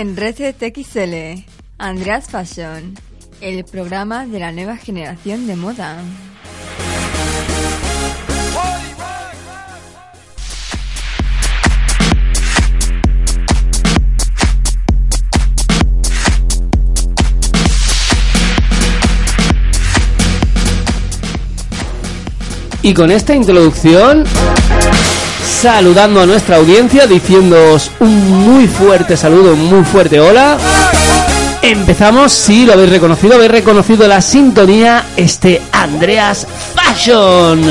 En Reset XL, Andreas Fashion, el programa de la nueva generación de moda. Y con esta introducción, saludando a nuestra audiencia, diciéndoos un muy fuerte saludo, un muy fuerte hola. Empezamos, sí, lo habéis reconocido, habéis reconocido la sintonía, este Andreas Fashion.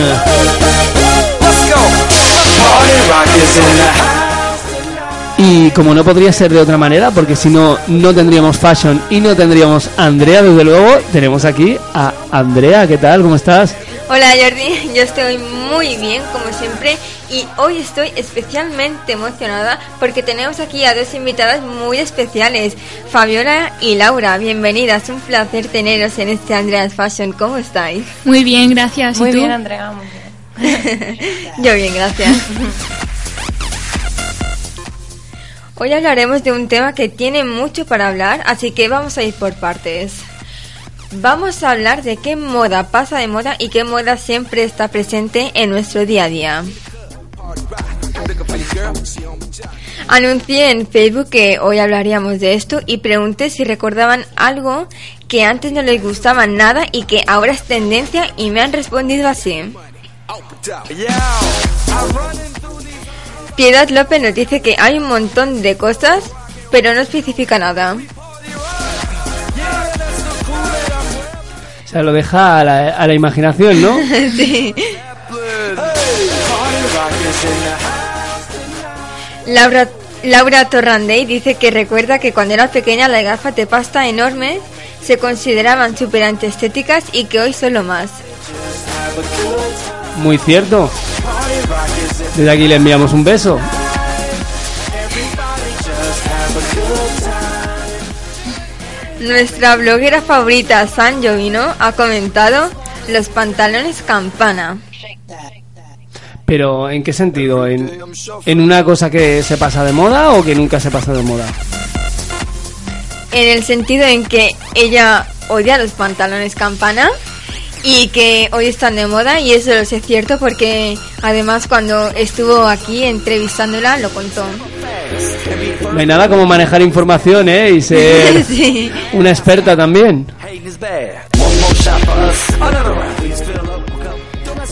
Y como no podría ser de otra manera, porque si no, no tendríamos Fashion y no tendríamos Andrea, desde luego, tenemos aquí a Andrea. ¿Qué tal? ¿Cómo estás? Hola Jordi, yo estoy muy bien como siempre y hoy estoy especialmente emocionada porque tenemos aquí a dos invitadas muy especiales, Fabiola y Laura. Bienvenidas, un placer teneros en este Andreas Fashion. ¿Cómo estáis? Muy bien, gracias. Muy bien, Andrea, muy bien. yo bien, gracias. Hoy hablaremos de un tema que tiene mucho para hablar, así que vamos a ir por partes. Vamos a hablar de qué moda pasa de moda y qué moda siempre está presente en nuestro día a día. Anuncié en Facebook que hoy hablaríamos de esto y pregunté si recordaban algo que antes no les gustaba nada y que ahora es tendencia y me han respondido así. Piedad López nos dice que hay un montón de cosas, pero no especifica nada. O sea, lo deja a la, a la imaginación, ¿no? sí. Laura, Laura Torrandey dice que recuerda que cuando era pequeña las gafas de pasta enormes se consideraban súper antiestéticas y que hoy son lo más. Muy cierto. Desde aquí le enviamos un beso. Nuestra bloguera favorita, San Jovino, ha comentado los pantalones campana. Pero, ¿en qué sentido? ¿En, ¿En una cosa que se pasa de moda o que nunca se pasa de moda? En el sentido en que ella odia los pantalones campana y que hoy están de moda y eso lo sé cierto porque además cuando estuvo aquí entrevistándola lo contó. No hay nada como manejar información, ¿eh? Y ser Sí. una experta también.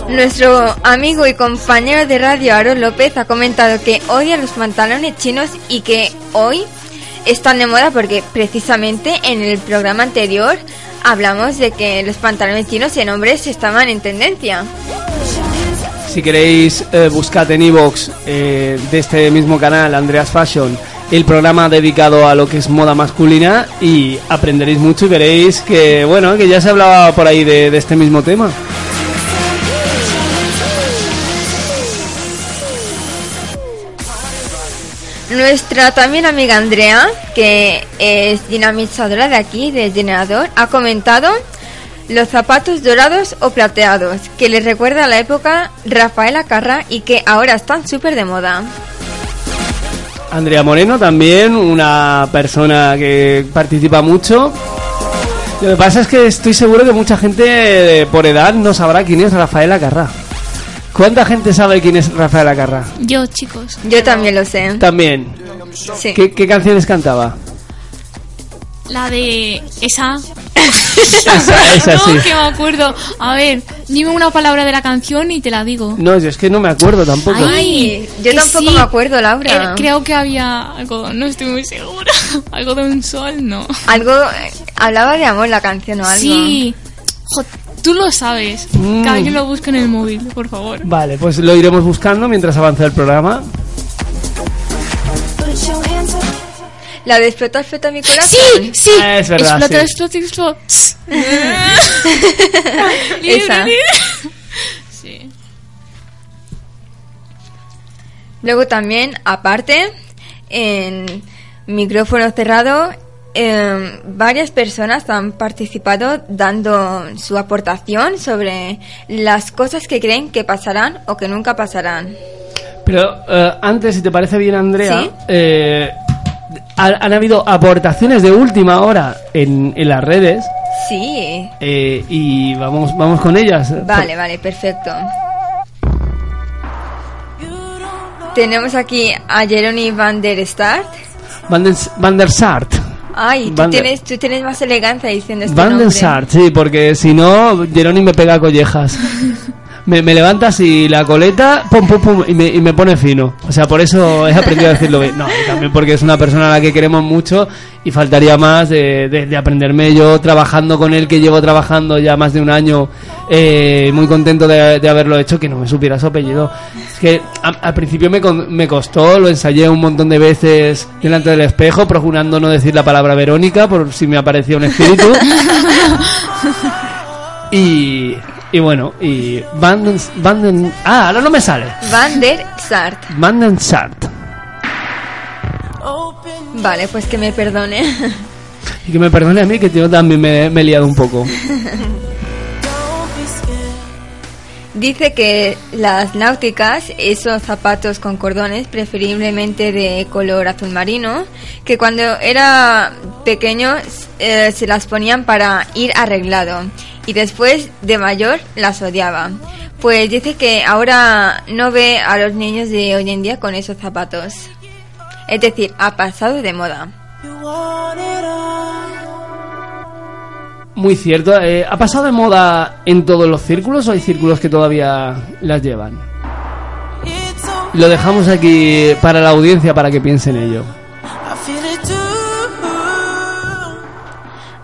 Nuestro amigo y compañero de radio Aaron López ha comentado que odia los pantalones chinos y que hoy están de moda porque precisamente en el programa anterior hablamos de que los pantalones chinos en hombres estaban en tendencia. Si queréis, eh, buscad en iVoox eh, de este mismo canal, Andreas Fashion, el programa dedicado a lo que es moda masculina y aprenderéis mucho y veréis que, bueno, que ya se hablaba por ahí de este mismo tema. Nuestra también amiga Andrea, que es dinamizadora de aquí, de Generador, ha comentado los zapatos dorados o plateados, que les recuerda a la época Rafaela Carra y que ahora están súper de moda. Andrea Moreno también, una persona que participa mucho. Lo que pasa es que estoy seguro que mucha gente eh, por edad no sabrá quién es Rafaela Carrá. ¿Cuánta gente sabe quién es Rafaela Carrá? Yo, chicos. Yo también lo sé. También. Sí. ¿Qué, qué canciones cantaba? La de esa. Esa, esa no, sí. que me acuerdo. A ver, dime una palabra de la canción y te la digo. No, yo es que no me acuerdo tampoco. Ay, yo tampoco sí. me acuerdo, Laura. Eh, creo que había algo, no estoy muy segura. algo de un sol, no. Algo, eh, hablaba de amor la canción o algo. Sí. Jo- Tú lo sabes. Mm. Cada quien lo busque en el móvil, por favor. Vale, pues lo iremos buscando mientras avanza el programa. La de explota, explota mi corazón. Sí, sí. Ah, es verdad, Explota, sí. explota, explota. Esa. Sí. Luego también, aparte, en micrófono cerrado, em, varias personas han participado dando su aportación sobre las cosas que creen que pasarán o que nunca pasarán. Pero eh, antes, si te parece bien, Andrea, Sí. eh, ha- han habido aportaciones de última hora en, en las redes Sí, eh, y vamos, vamos con ellas. vale, vale, perfecto. Tenemos aquí a Jeremy van der Start. Van den, Van der Sart. Ay, tú tienes, tú tienes más elegancia diciendo este Van nombre. Sart, sí, porque si no, Jeroni me pega collejas. Me, me levanta así la coleta, pum, pum, pum, y me, y me pone fino. O sea, por eso he aprendido a decirlo bien. No, y también porque es una persona a la que queremos mucho y faltaría más de, de- de aprenderme yo trabajando con él, que llevo trabajando ya más de un año, eh, muy contento de, de haberlo hecho, que no me supiera su apellido. Es que al principio me, me costó, lo ensayé un montón de veces delante del espejo, procurando no decir la palabra Verónica, por si me aparecía un espíritu. Y, y bueno, y Van den, Van den- Ah, ahora no me sale. Van der Sart. Van den Sart. Vale, pues que me perdone. Y que me perdone a mí, que yo también me, me he liado un poco. Dice que las náuticas, esos zapatos con cordones, preferiblemente de color azul marino, que cuando era pequeño eh, se las ponían para ir arreglado y después de mayor las odiaba. Pues dice que ahora no ve a los niños de hoy en día con esos zapatos. Es decir, ha pasado de moda. Muy cierto. eh, ¿Ha pasado de moda en todos los círculos o hay círculos que todavía las llevan? Lo dejamos aquí para la audiencia para que piensen ello.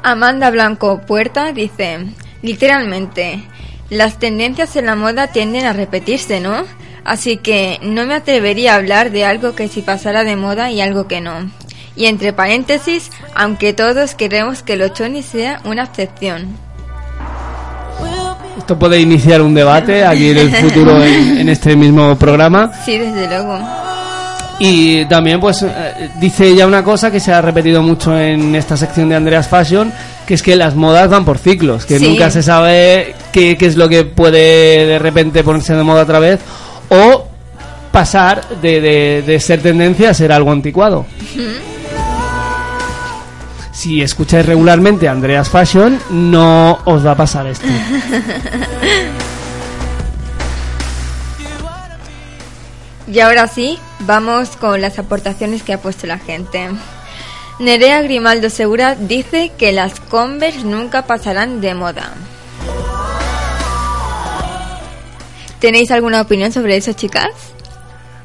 Amanda Blanco Puerta dice, literalmente, las tendencias en la moda tienden a repetirse, ¿no? Así que no me atrevería a hablar de algo que si pasara de moda y algo que no. Y entre paréntesis, aunque todos queremos que el choni sea una excepción. Esto puede iniciar un debate aquí en el futuro en, en este mismo programa. Sí, desde luego. Y también pues eh, dice ella una cosa que se ha repetido mucho en esta sección de Andreas Fashion, que es que las modas van por ciclos, que Sí. nunca se sabe qué, qué es lo que puede de repente ponerse de moda otra vez o pasar de, de- de ser tendencia a ser algo anticuado. Si escucháis regularmente Andreas Fashion, no os va a pasar esto. Y ahora sí, vamos con las aportaciones que ha puesto la gente. Nerea Grimaldo Segura dice que las Converse nunca pasarán de moda. ¿Tenéis alguna opinión sobre eso, chicas?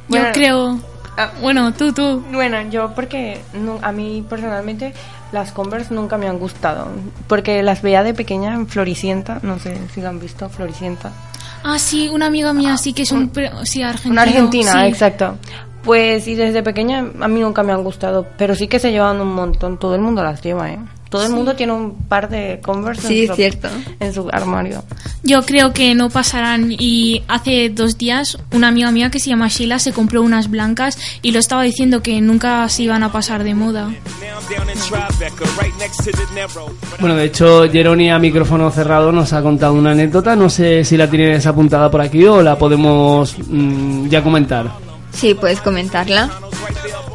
Yo creo. Ah. Bueno, tú, tú. Bueno, yo porque a mí personalmente las Converse nunca me han gustado. Porque las veía de pequeña en Floricienta. No sé si lo han visto, Floricienta. Ah, sí, una amiga mía sí que es un. Sí, argentino. Una argentina, sí. exacto. Pues y desde pequeña a mí nunca me han gustado. Pero sí que se llevan un montón. Todo el mundo las lleva, ¿eh? Todo el mundo tiene un par de Converse Sí, en, su, cierto. en su armario. Yo creo que no pasarán y hace dos días una amiga mía que se llama Sheila se compró unas blancas y lo estaba diciendo que nunca se iban a pasar de moda. Bueno, de hecho, Jeroni a micrófono cerrado nos ha contado una anécdota. No sé si la tienes apuntada por aquí o la podemos mm, ya comentar. Sí, puedes comentarla.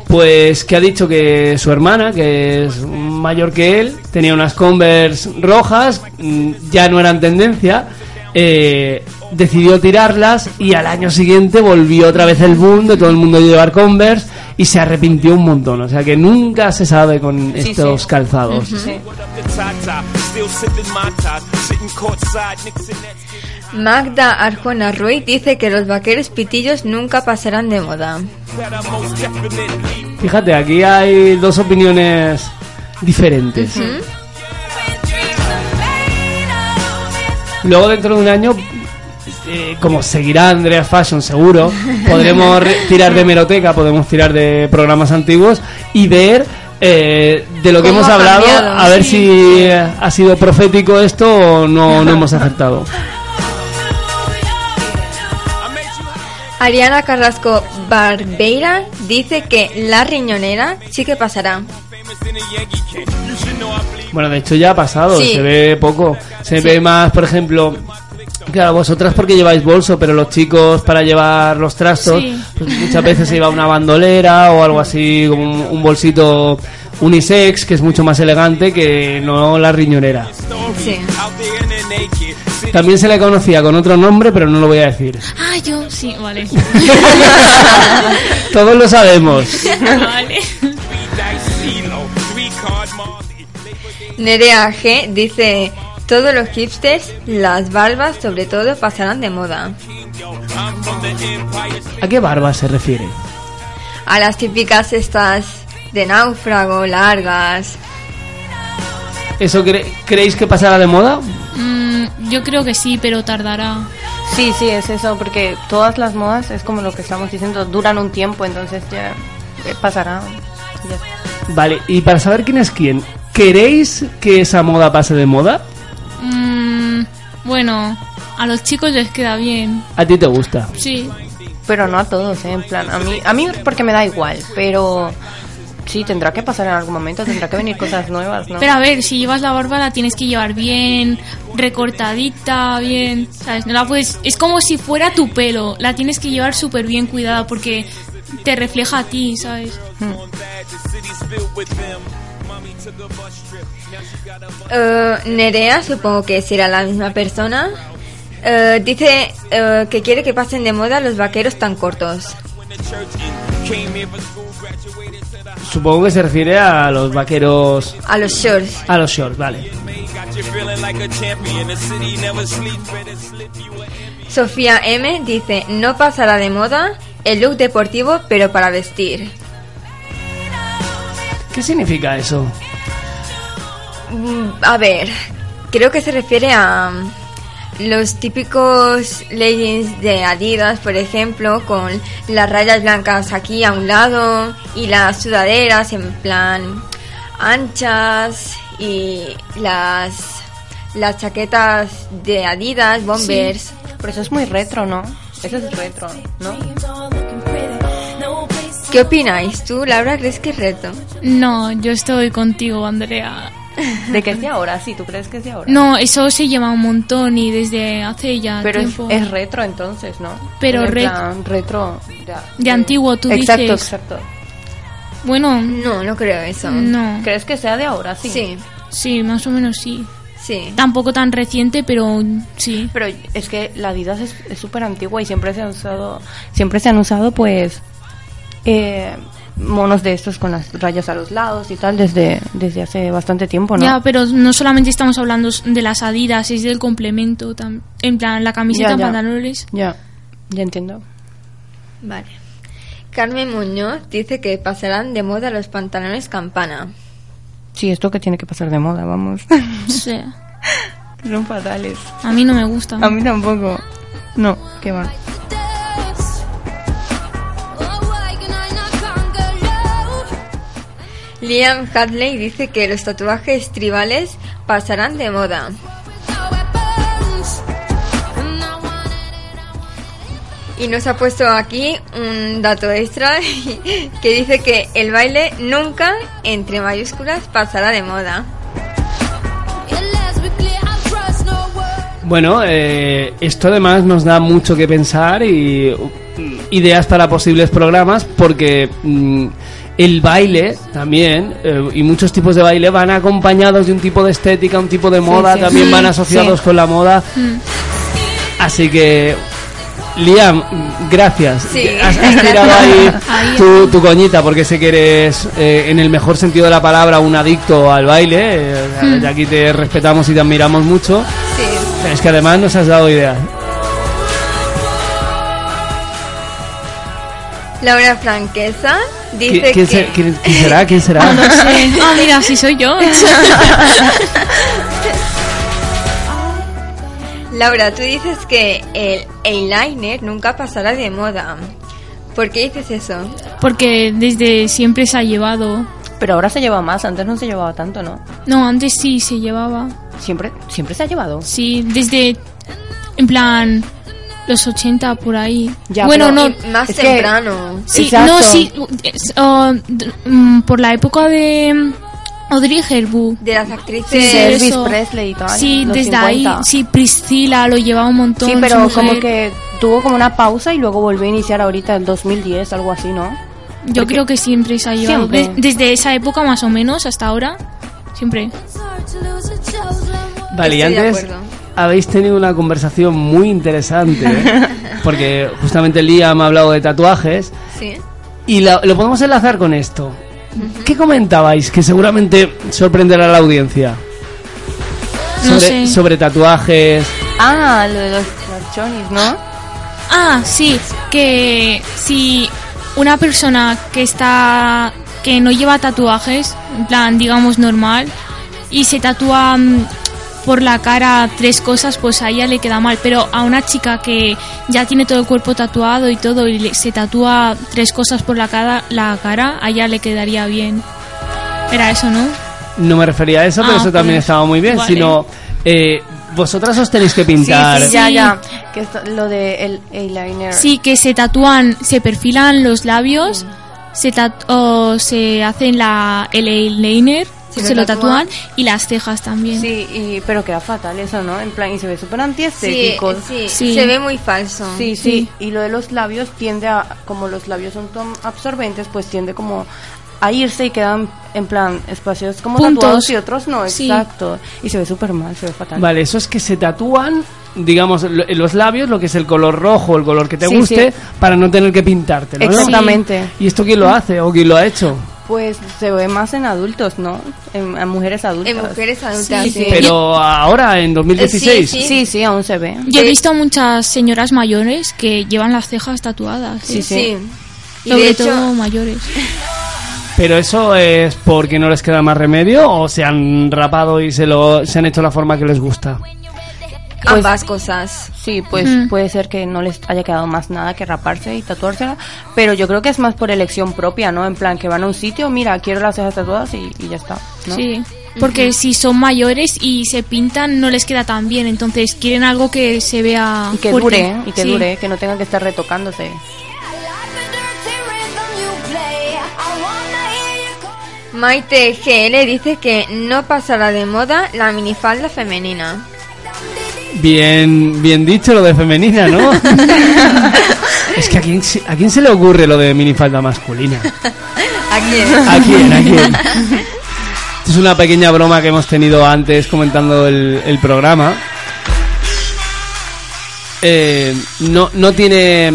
Pues que ha dicho que su hermana, que es mayor que él, tenía unas Converse rojas, mm, ya no eran tendencia, eh, decidió tirarlas y al año siguiente volvió otra vez el boom de todo el mundo llevar Converse y se arrepintió un montón. O sea que nunca se sabe con Sí, estos sí. calzados. Sí. Magda Arjona Ruiz dice que los vaqueros pitillos nunca pasarán de moda. Fíjate, aquí hay dos opiniones diferentes. Luego dentro de un año, eh, como seguirá Andrea Fashion seguro, podremos re- tirar de meroteca, podemos tirar de programas antiguos y ver eh, de lo que ¿Cómo hemos ha hablado, cambiado? a ver Sí. si ha sido profético esto o no, no hemos acertado. Ariana Carrasco Barbeira dice que la riñonera sí que pasará. Bueno, de hecho ya ha pasado, Sí. se ve poco. Se ve más, por ejemplo, claro, vosotras porque lleváis bolso, pero los chicos para llevar los trastos, Sí. pues muchas veces se lleva una bandolera o algo así, como un, un bolsito unisex, que es mucho más elegante que no la riñonera. Sí. También se le conocía con otro nombre, pero no lo voy a decir. Ah, yo, sí, vale. Todos lo sabemos. vale. Nerea G dice, todos los hipsters, las barbas sobre todo, pasarán de moda. ¿A qué barba se refiere? A las típicas estas de náufrago, largas. ¿Eso cre- creéis que pasará de moda? Yo creo que sí, pero tardará. Sí, sí, es eso, porque todas las modas, es como lo que estamos diciendo, duran un tiempo, entonces ya eh, pasará. Ya. Vale, y para saber quién es quién, ¿queréis que esa moda pase de moda? Mm, bueno, a los chicos les queda bien. ¿A ti te gusta? Sí. Pero no a todos, ¿eh? en plan, a mí, a mí porque me da igual, pero sí, tendrá que pasar en algún momento, tendrá que venir cosas nuevas, ¿no? Pero a ver, si llevas la barba la tienes que llevar bien, recortadita, bien, ¿sabes? No la puedes... Es como si fuera tu pelo, la tienes que llevar súper bien cuidada porque te refleja a ti, ¿sabes? Eh, Nerea, supongo que será la misma persona. eh, dice eh, que quiere que pasen de moda los vaqueros tan cortos. Supongo que se refiere a los vaqueros. A los shorts. A los shorts, vale. Sofía M dice, no pasará de moda el look deportivo, pero para vestir. ¿Qué significa eso? Mm, A ver, creo que se refiere a los típicos leggings de Adidas, por ejemplo, con las rayas blancas aquí a un lado y las sudaderas en plan anchas y las las chaquetas de Adidas, bombers. Pero eso es muy retro, ¿no? Eso es retro, ¿no? ¿Qué opináis? ¿Tú, Laura, crees que es reto? No, yo estoy contigo, Andrea. ¿De qué es de ahora? Sí, ¿tú crees que es de ahora? No, eso se lleva un montón y desde hace ya Pero es, tiempo. es retro entonces, ¿no? Pero En ret- plan, retro. ya. De antiguo, tú exacto, dices. Exacto, Bueno, No, no creo eso. no. ¿Crees que sea de ahora? Sí. Sí, Sí, más o menos sí. sí. Tampoco tan reciente, pero sí. Pero es que la Adidas es es súper antigua y siempre se han usado, siempre se han usado pues eh, monos de estos con las rayas a los lados y tal desde, desde hace bastante tiempo, ¿no? Ya, pero no solamente estamos hablando de las adidas, es del complemento. tam- En plan, la camiseta, Ya, ya. pantalones. Ya, ya entiendo. Vale. Carmen Muñoz dice que pasarán de moda los pantalones campana. Sí, esto que tiene que pasar de moda, vamos. O sea, Son fatales. a mí no me gusta. A mí tampoco. No, qué va. Liam Hadley dice que los tatuajes tribales pasarán de moda. Y nos ha puesto aquí un dato extra que dice que el baile nunca, entre mayúsculas, pasará de moda. Bueno, eh, esto además nos da mucho que pensar y ideas para posibles programas porque mm, el baile también eh, y muchos tipos de baile van acompañados de un tipo de estética, un tipo de moda, sí. también van asociados sí. con la moda. Así que, Liam, mm, gracias. Sí. Has, has tirado ahí tu, tu coñita porque sé que eres, eh, en el mejor sentido de la palabra, un adicto al baile. eh, de aquí te respetamos y te admiramos mucho. Sí. Es que además nos has dado ideas. Laura Franquesa ¿Qui- dice ¿Quién, que... se- quién- quién será? ¿Quién será? No sé. Ah, mira, si soy yo. Laura, tú dices que el eyeliner nunca pasará de moda. ¿Por qué dices eso? Porque desde siempre se ha llevado. Pero ahora se lleva más, antes no se llevaba tanto, ¿no? No, antes sí se llevaba. Siempre, siempre se ha llevado. Sí, desde. En plan. Los 80 por ahí. Ya, bueno, no. Más es que- temprano. Sí, Exacto. no, sí. es, uh, mm, por la época de. mm, Audrey Hepburn. De las actrices. Sí, Sí, Elvis. Presley y tal, Sí, los desde 50. ahí. Sí, Priscila lo llevaba un montón. Sí, pero mujer. como que tuvo como una pausa y luego volvió a iniciar ahorita en 2010, algo así, ¿no? Yo creo que siempre se ha llevado. Siempre. de- desde esa época más o menos hasta ahora. Siempre. Vale, y de antes acuerdo. Habéis tenido una conversación muy interesante, ¿eh? porque justamente Liam ha hablado de tatuajes Sí. y la- lo podemos enlazar con esto. ¿Qué comentabais que seguramente sorprenderá a la audiencia? No Sobre, sé. sobre tatuajes. Ah, lo de los, chonis, ¿no? Ah, sí, que si una persona que está que no lleva tatuajes, en plan, digamos normal, y se tatúa mm, por la cara tres cosas, pues a ella le queda mal, pero a una chica que ya tiene todo el cuerpo tatuado y todo y le- se tatúa tres cosas por la cara, la cara, a ella le quedaría bien. Era eso, ¿no? No me refería a eso, pero Ah, eso también pues, estaba muy bien, vale. sino eh, vosotras os tenéis que pintar. Sí, sí, ya, Sí. ya. Que esto- lo de el eyeliner. Sí, que se tatúan, se perfilan los labios, se, tat- o se hacen la, el eyeliner, Se se, lo tatúan. tatúan y las cejas también. Sí, y, pero queda fatal eso, ¿no? En plan, y se ve súper Sí, antiestético. sí, Sí. se ve muy falso. Sí, sí, y lo de los labios tiende a, como los labios son tan absorbentes, pues tiende como a irse y quedan en plan espacios como Puntos. tatuados y otros no, Sí. exacto. Y se ve súper mal, se ve fatal. Vale, eso es que se tatúan, digamos, en los labios, lo que es el color rojo, el color que te Sí, guste, sí. para no tener que pintártelo, ¿no? Exactamente. ¿Y esto quién lo hace o quién lo ha hecho? Pues se ve más en adultos, ¿no? En, en mujeres adultas. En mujeres adultas. Sí, sí. sí. Pero ahora, en 2016. Sí, Sí, sí, aún se ve. Yo he visto muchas señoras mayores que llevan las cejas tatuadas. Sí, sí. Y Sobre de hecho, todo mayores. Pero eso es porque no les queda más remedio o se han rapado y se lo se han hecho la forma que les gusta. Ambas cosas. Sí, pues Mm. puede ser que no les haya quedado más nada que raparse y tatuársela, pero yo creo que es más por elección propia, ¿no? En plan, que van a un sitio, mira, quiero las cejas tatuadas y, y ya está, ¿no? Sí. Porque si son mayores y se pintan no les queda tan bien, entonces quieren algo que se vea Y que fuerte. dure, y que Sí. dure, que no tengan que estar retocándose. Maite GL dice que no pasará de moda la minifalda femenina. Bien, bien dicho lo de femenina, ¿no? es que a quién, se- a quién se le ocurre lo de minifalda masculina. ¿A quién? ¿A quién? ¿A quién? Esto es una pequeña broma que hemos tenido antes comentando el, el programa. Eh, no, no tiene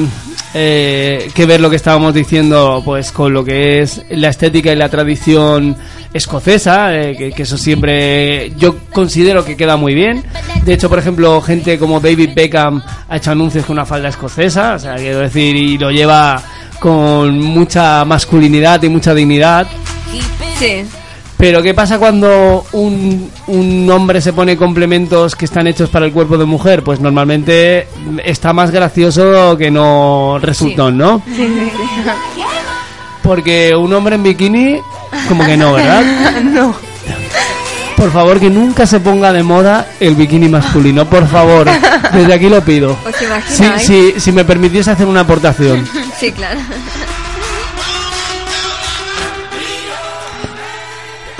eh, que ver lo que estábamos diciendo pues con lo que es la estética y la tradición escocesa, eh, que, que eso siempre yo considero que queda muy bien. De hecho, por ejemplo, gente como David Beckham ha hecho anuncios con una falda escocesa, o sea, quiero decir, y lo lleva con mucha masculinidad y mucha dignidad. Sí. Pero ¿qué pasa cuando un, un hombre se pone complementos que están hechos para el cuerpo de mujer? Pues normalmente está más gracioso que no resultón, ¿no? Porque un hombre en bikini, como que no, ¿verdad? no. Por favor, que nunca se ponga de moda el bikini masculino, por favor. Desde aquí lo pido. ¿Os Si, imagináis? si, si me permitiese hacer una aportación. Sí, claro.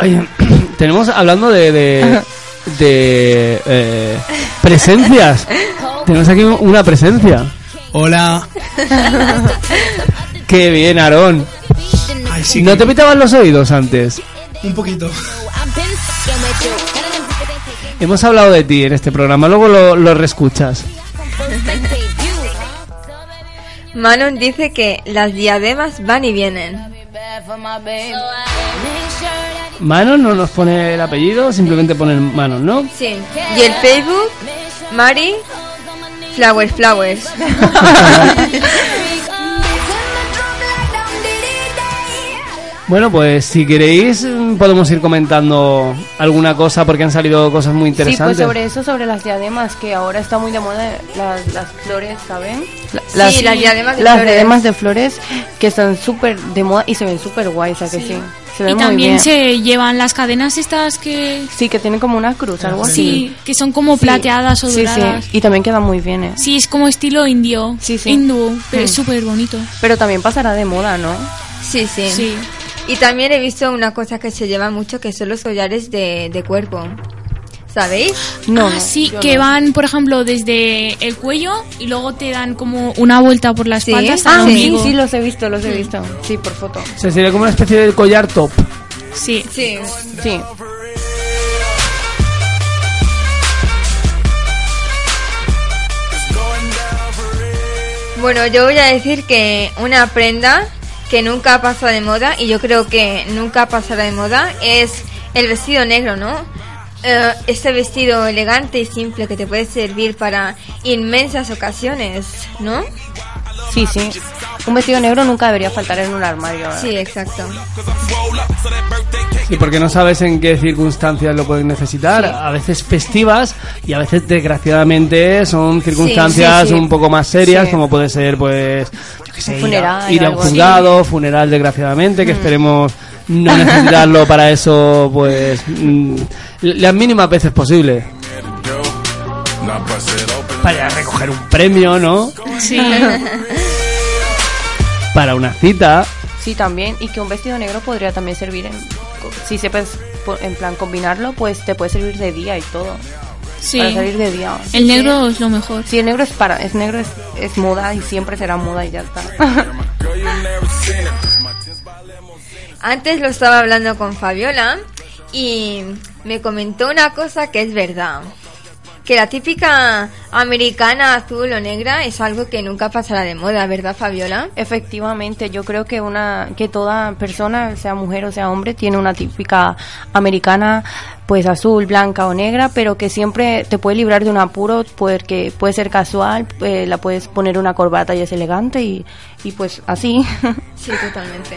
Oye, tenemos hablando de de, de, eh, presencias. Tenemos aquí una presencia. Hola. Qué bien, Aarón. Ay, sí, ¿No que- te pitaban los oídos antes? Un poquito. Hemos hablado de ti en este programa, luego lo, lo reescuchas. Manon dice que las diademas van y vienen. Manon no nos pone el apellido, simplemente pone Manon, ¿no? Sí. Y el Facebook, Mari, Flowers, Flowers. Bueno, pues si queréis podemos ir comentando alguna cosa porque han salido cosas muy Sí, pues interesantes. sobre eso, sobre las diademas, que ahora está muy de moda las, las flores, ¿saben? La- Sí, las diademas de las flores. diademas de flores que están súper de moda y se ven súper guay, o sea que sí. Se ven Y muy también bien. se llevan las cadenas estas que Sí, que tienen como una cruz, algo así. sí, que son como plateadas o Sí, doradas. sí, y también quedan muy bien, ¿eh? Sí, es como estilo indio. Sí, sí. Hindú, pero es Mm. súper bonito. Pero también pasará de moda, ¿no? Sí, sí, Sí. Y también he visto una cosa que se lleva mucho, que son los collares de, de cuerpo. ¿Sabéis? No, ah, sí, que no. van, por ejemplo, desde el cuello y luego te dan como una vuelta por la Sí. espalda Ah, sí, ombligo. sí, los he visto, los he visto. Sí, por foto. O sea, sería como una especie de collar top. Sí. Sí. Sí. Bueno, yo voy a decir que una prenda que nunca ha pasado de moda y yo creo que nunca pasará de moda es el vestido negro, ¿no? Eh, este vestido elegante y simple que te puede servir para inmensas ocasiones, ¿no? Sí, sí. Un vestido negro nunca debería faltar en un armario. ¿eh? Sí, exacto. Sí, porque no sabes en qué circunstancias lo pueden necesitar. A veces festivas y a veces, desgraciadamente, son circunstancias sí, sí. un poco más serias, Sí. como puede ser, pues, sé, ir a- funeral, ir a un así. juzgado, funeral, desgraciadamente, que esperemos no necesitarlo para eso, pues, mm, las mínimas veces posible. Para recoger un premio, ¿no? Sí. Para una cita. Sí, también. Y que un vestido negro podría también servir en... Si sepas, en plan, combinarlo, pues te puede servir de día y todo. Sí. Para salir de día. El negro es lo mejor. Sí, el negro es para... Es negro, es, es moda y siempre será moda y ya está. Antes lo estaba hablando con Fabiola y me comentó una cosa que es verdad. Que la típica americana azul o negra es algo que nunca pasará de moda, ¿verdad, Fabiola? Efectivamente, yo creo que una que toda persona, sea mujer o sea hombre, tiene una típica americana, pues azul, blanca o negra, pero que siempre te puede librar de un apuro, porque puede ser casual, eh, la puedes poner una corbata y es elegante y, y pues así. Sí, totalmente.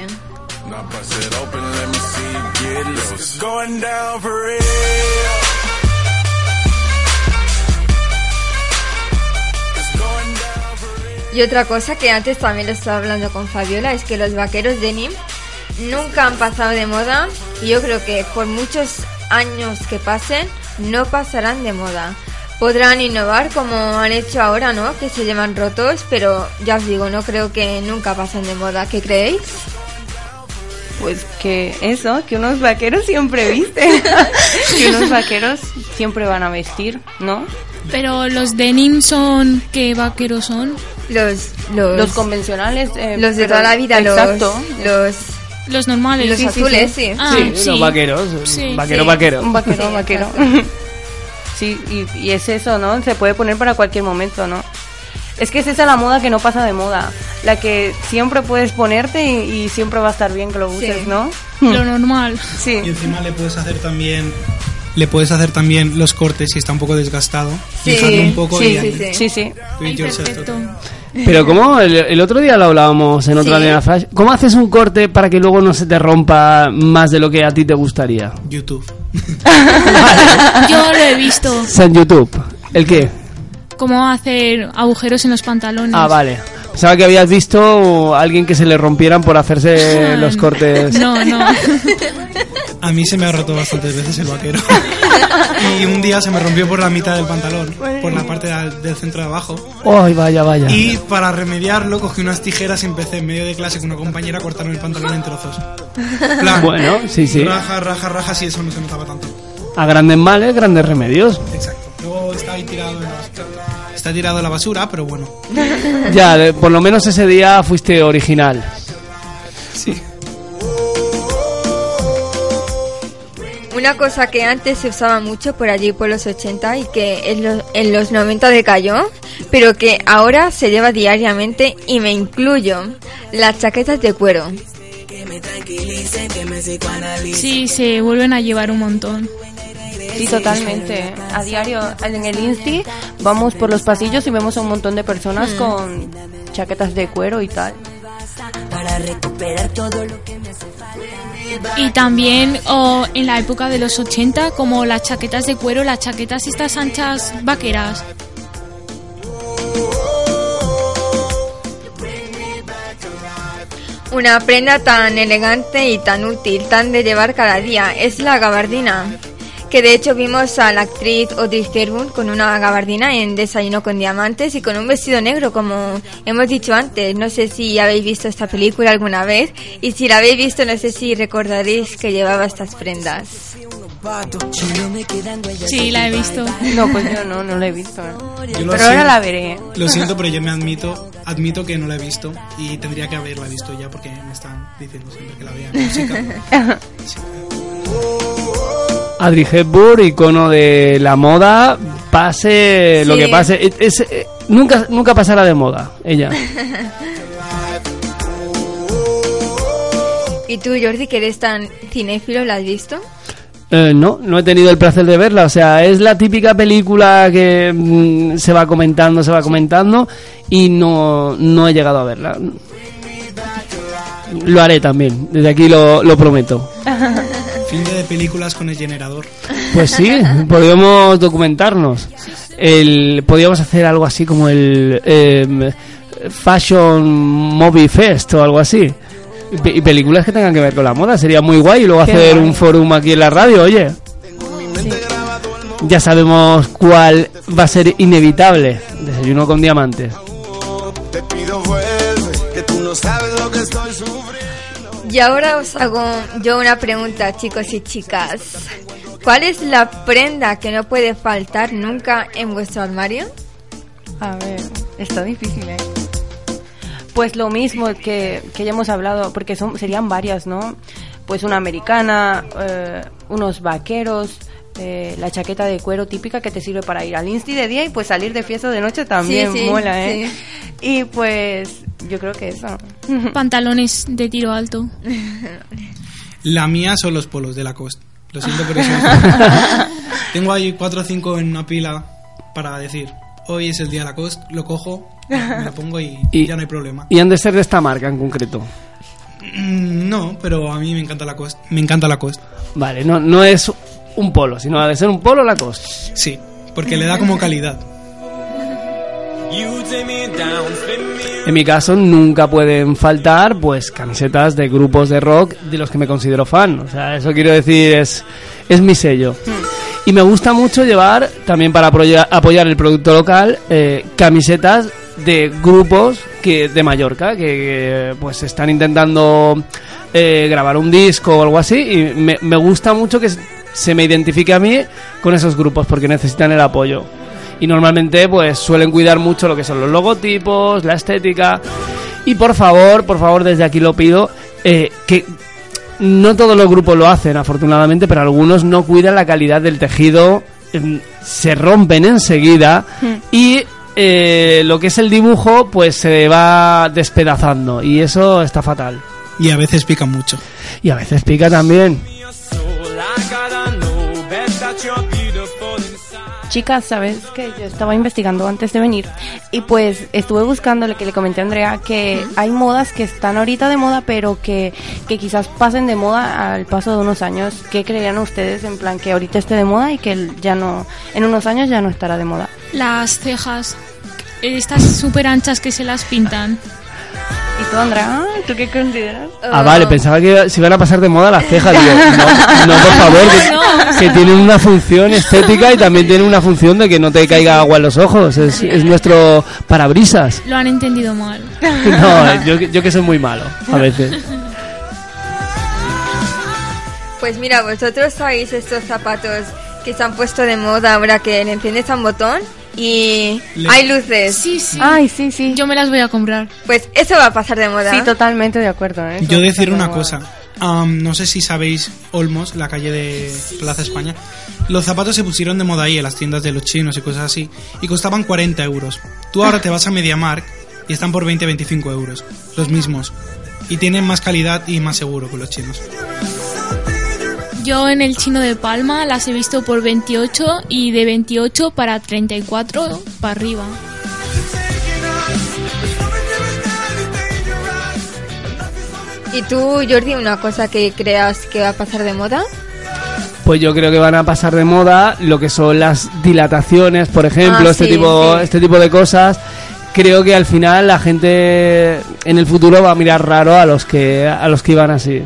Y otra cosa que antes también lo estaba hablando con Fabiola es que los vaqueros denim nunca han pasado de moda y yo creo que por muchos años que pasen no pasarán de moda. Podrán innovar como han hecho ahora, ¿no? Que se llevan rotos, pero ya os digo, no creo que nunca pasen de moda. ¿Qué creéis? Pues que eso, que unos vaqueros siempre visten, que unos vaqueros siempre van a vestir, ¿no? Pero los denim son... ¿Qué vaqueros son? Los, los, Los convencionales. eh, los de toda la vida, Exacto. los, los, Los normales. los Sí, sí, azules, sí. sí. Ah, sí, sí. los vaqueros. Sí, vaquero, sí. vaquero. Un vaquero, Sí, vaquero. exacto. Sí, y, y es eso, ¿no? Se puede poner para cualquier momento, ¿no? Es que es esa la moda que no pasa de moda. La que siempre puedes ponerte y, y siempre va a estar bien que lo uses, Sí. ¿no? Lo normal. Y Sí. encima le puedes hacer también le puedes hacer también los cortes si está un poco desgastado. Sí, Dejarlo un poco sí, y sí, sí. Sí, Ay, perfecto. Pero ¿cómo? El, el otro día lo hablábamos en otra Sí. línea flash. ¿Cómo haces un corte para que luego no se te rompa más de lo que a ti te gustaría? YouTube. Yo lo he visto. En YouTube. ¿El qué? Cómo hacer agujeros en los pantalones. Ah, vale. Pensaba que habías visto a alguien que se le rompieran por hacerse los cortes. No, no. A mí se me ha roto bastantes veces el vaquero. y un día se me rompió por la mitad del pantalón, por la parte del, centro de abajo. Ay, vaya, vaya. Y para remediarlo cogí unas tijeras y empecé en medio de clase con una compañera a cortarme el pantalón en trozos. Plan, Bueno, sí, sí. Raja, raja, raja, y eso no se notaba tanto. A grandes males, grandes remedios. Exacto. Luego está ahí tirado en la, está tirado en la basura, pero bueno. Ya, por lo menos ese día fuiste original. Sí. Una cosa que antes se usaba mucho por allí por los 80 y que en los, en los 90 decayó, pero que ahora se lleva diariamente y me incluyo, las chaquetas de cuero. Sí, se vuelven a llevar un montón. Sí, totalmente. A diario, en el Insti, vamos por los pasillos y vemos a un montón de personas con chaquetas de cuero y tal. para recuperar todo lo que. Y también o en la época de los 80, como las chaquetas de cuero, las chaquetas estas anchas vaqueras. Una prenda tan elegante y tan útil, tan de llevar cada día, es la gabardina. Que de hecho vimos a la actriz Audrey Hepburn con una gabardina en Desayuno con Diamantes y con un vestido negro, como hemos dicho antes. No sé si habéis visto esta película alguna vez y si la habéis visto no sé si recordaréis que llevaba estas prendas. Sí, la he visto. No, pues yo no, no la he visto. Pero ahora la veré. Lo siento, pero yo me admito, admito que no la he visto y tendría que haberla visto ya porque me están diciendo siempre que la vea. Adri Hepburn, icono de la moda, pase lo que pase. Es- es- eh, nunca, nunca pasará de moda, ella. ¿Y tú, Jordi, que eres tan cinéfilo, la has visto? Eh, no, no he tenido el placer de verla. O sea, es la típica película que mm, se va comentando, se va comentando y no, no he llegado a verla. Lo haré también, desde aquí lo, lo prometo. Fin de películas con el generador. Pues sí, podríamos documentarnos. El, podríamos hacer algo así como el em, Fashion Movie Fest o algo así. Y pe- Y películas que tengan que ver con la moda. Sería muy guay y luego Qué hacer guay. un forum aquí en la radio, oye. Ya sabemos cuál va a ser inevitable. Desayuno con diamantes. Te pido vuelve, que tú no sabes Y ahora os hago yo una pregunta, chicos y chicas. ¿Cuál es la prenda que no puede faltar nunca en vuestro armario? A ver, está difícil, ¿eh? Pues lo mismo que, que ya hemos hablado, porque son, serían varias, ¿no? Pues una americana, eh, unos vaqueros, eh, la chaqueta de cuero típica que te sirve para ir al insti de día y pues salir de fiesta de noche también Sí, sí, mola, ¿eh? Y pues yo creo que eso. Pantalones de tiro alto. La mía son los polos de la costa. Lo siento por eso. Tengo ahí cuatro o cinco en una pila para decir, hoy es el día de la costa, lo cojo, me lo pongo y, Y- ya no hay problema. Y han de ser de esta marca en concreto. Mm, No, pero a mí me encanta la costa. Me encanta la costa. Vale, no, no es un polo, sino ha de ser un polo la costa. Sí, porque le da como calidad. En mi caso nunca pueden faltar pues camisetas de grupos de rock de los que me considero fan. O sea, eso quiero decir es, es mi sello. Y me gusta mucho llevar, también para apoyar, apoyar el producto local, eh, camisetas de grupos que de Mallorca que, que, pues están intentando eh, grabar un disco o algo así y me, me gusta mucho que se me identifique a mí con esos grupos porque necesitan el apoyo y normalmente pues suelen cuidar mucho lo que son los logotipos, la estética y por favor, por favor desde aquí lo pido eh, que no todos los grupos lo hacen afortunadamente, pero algunos no cuidan la calidad del tejido, em, se rompen enseguida y eh, lo que es el dibujo pues se va despedazando y eso está fatal. Y a veces pica mucho. Y a veces pica también. Chicas, ¿sabes que Yo estaba investigando antes de venir y pues estuve buscando lo que le comenté a Andrea, que hay modas que están ahorita de moda, pero que, que quizás pasen de moda al paso de unos años. ¿Qué creían ustedes en plan que ahorita esté de moda y que ya no, en unos años ya no estará de moda? Las cejas. Estas súper anchas que se las pintan. ¿Y tú, Andrea? ¿Tú qué consideras? Ah, vale, pensaba que se iban a pasar de moda las cejas. Digo, no, no, por favor, que, que tienen una función estética y también tienen una función de que no te caiga agua en los ojos. Es, es nuestro parabrisas. Lo han entendido mal. No, yo, yo que soy muy malo a veces. Pues mira, vosotros sabéis estos zapatos que se han puesto de moda ahora que le enciendes a un botón y Le- hay luces. Sí, sí. Ay, sí, sí. Yo me las voy a comprar. Pues eso va a pasar de moda. Sí, totalmente de acuerdo. ¿eh? Yo decir una moda. cosa. Am, no sé si sabéis Olmos, la calle de Plaza España. Los zapatos se pusieron de moda ahí en las tiendas de los chinos y cosas así. Y costaban 40 euros. Tú ahora te vas a MediaMark y están por 20-25 euros. Los mismos. Y tienen más calidad y más seguro que los chinos. Yo en el chino de Palma las he visto por 28 y de 28 para 34 para arriba. ¿Y tú, Jordi, una cosa que creas que va a pasar de moda? Pues yo creo que van a pasar de moda lo que son las dilataciones, por ejemplo, Ah, este sí, tipo sí. este tipo de cosas. Creo que al final la gente en el futuro va a mirar raro a los que a los que iban así.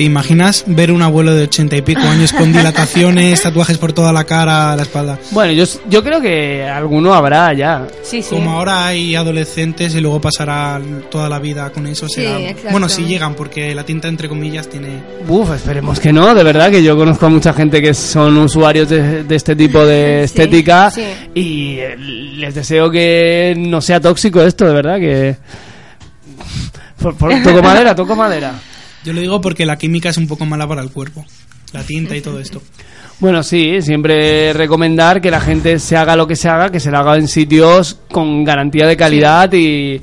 ¿Te imaginas ver un abuelo de ochenta y pico años con dilataciones, tatuajes por toda la cara, la espalda? Bueno, yo, yo creo que alguno habrá ya. Sí, sí. Como ahora hay adolescentes y luego pasará toda la vida con eso. Sí, será-. Bueno, si llegan, porque la tinta, entre comillas, tiene... Uf, esperemos que no, de verdad que yo conozco a mucha gente que son usuarios de, de este tipo de Sí, estética sí. y les deseo que no sea tóxico esto, de verdad que... Por- por- toco madera, toco madera. Yo lo digo porque la química es un poco mala para el cuerpo. La tinta y todo esto. Bueno, sí, siempre recomendar que la gente se haga lo que se haga, que se lo haga en sitios con garantía de calidad y,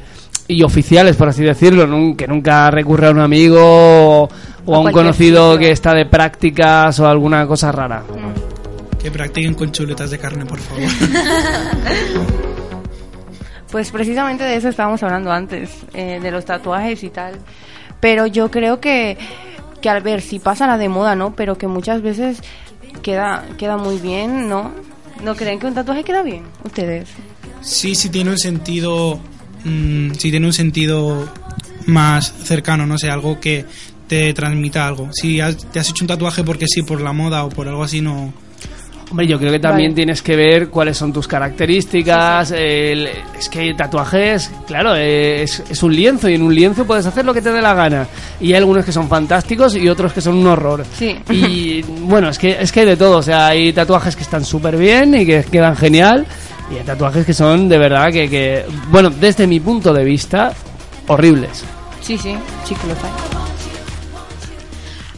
y oficiales, por así decirlo, que nunca recurra a un amigo o, o a un conocido sitio. que está de prácticas o alguna cosa rara. Que practiquen con chuletas de carne, por favor. Pues precisamente de eso estábamos hablando antes, eh, de los tatuajes y tal. Pero yo creo que, que al ver si pasa la de moda, ¿no? Pero que muchas veces queda, queda muy bien, ¿no? ¿No creen que un tatuaje queda bien? Ustedes. Sí, sí tiene un sentido... mm, sí tiene un sentido más cercano, no sé, algo que te transmita algo. Si has- te has hecho un tatuaje porque sí, por la moda o por algo así, no... Hombre, yo creo que también Vale. tienes que ver cuáles son tus características. el- es que tatuajes, claro, eh, es, es un lienzo y en un lienzo puedes hacer lo que te dé la gana. Y hay algunos que son fantásticos y otros que son un horror. Sí. Y bueno, es que, es que hay de todo. O sea, hay tatuajes que están súper bien y que quedan genial. Y hay tatuajes que son de verdad que, que, bueno, desde mi punto de vista, horribles. Sí, sí, sí que lo saben.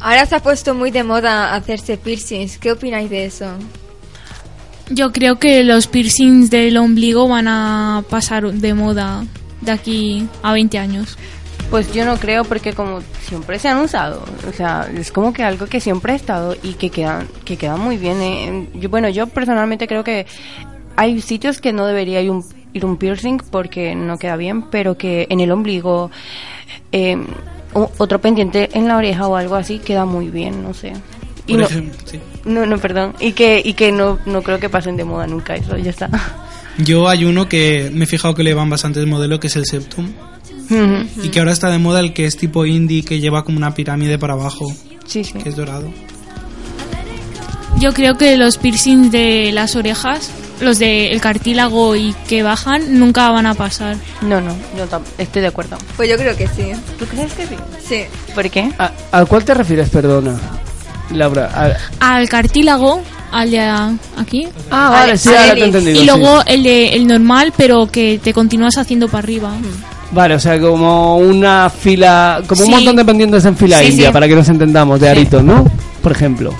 Ahora se ha puesto muy de moda hacerse piercings. ¿Qué opináis de eso? Yo creo que los piercings del ombligo van a pasar de moda de aquí a 20 años. Pues yo no creo porque como siempre se han usado, o sea, es como que algo que siempre ha estado y que quedan, que quedan muy bien. ¿eh? Yo, bueno, yo personalmente creo que hay sitios que no debería ir un, ir un piercing porque no queda bien, pero que en el ombligo, eh, otro pendiente en la oreja o algo así queda muy bien, no sé. Y no, ejemplo, sí. No, no, perdón. Y que, y que no, no creo que pasen de moda nunca eso, ya está. Yo hay uno que me he fijado que le van bastantes modelos, que es el Septum. Y que ahora está de moda el que es tipo indie, que lleva como una pirámide para abajo, sí, sí. que es dorado. Yo creo que los piercings de las orejas, los del cartílago y que bajan, nunca van a pasar. No, no, yo estoy de acuerdo. Pues yo creo que sí. ¿Tú crees que sí? Sí. ¿Por qué? ¿A- ¿Al cuál te refieres, perdona? Laura. al- Al cartílago, al de aquí, Ah, vale, sí, ahora te he entendido. y sí. luego el de el normal, pero que te continúas haciendo para arriba. Vale, o sea, como una fila, como un montón de pendientes en fila Sí, india, sí. para que nos entendamos, de aritos, ¿no? Por ejemplo.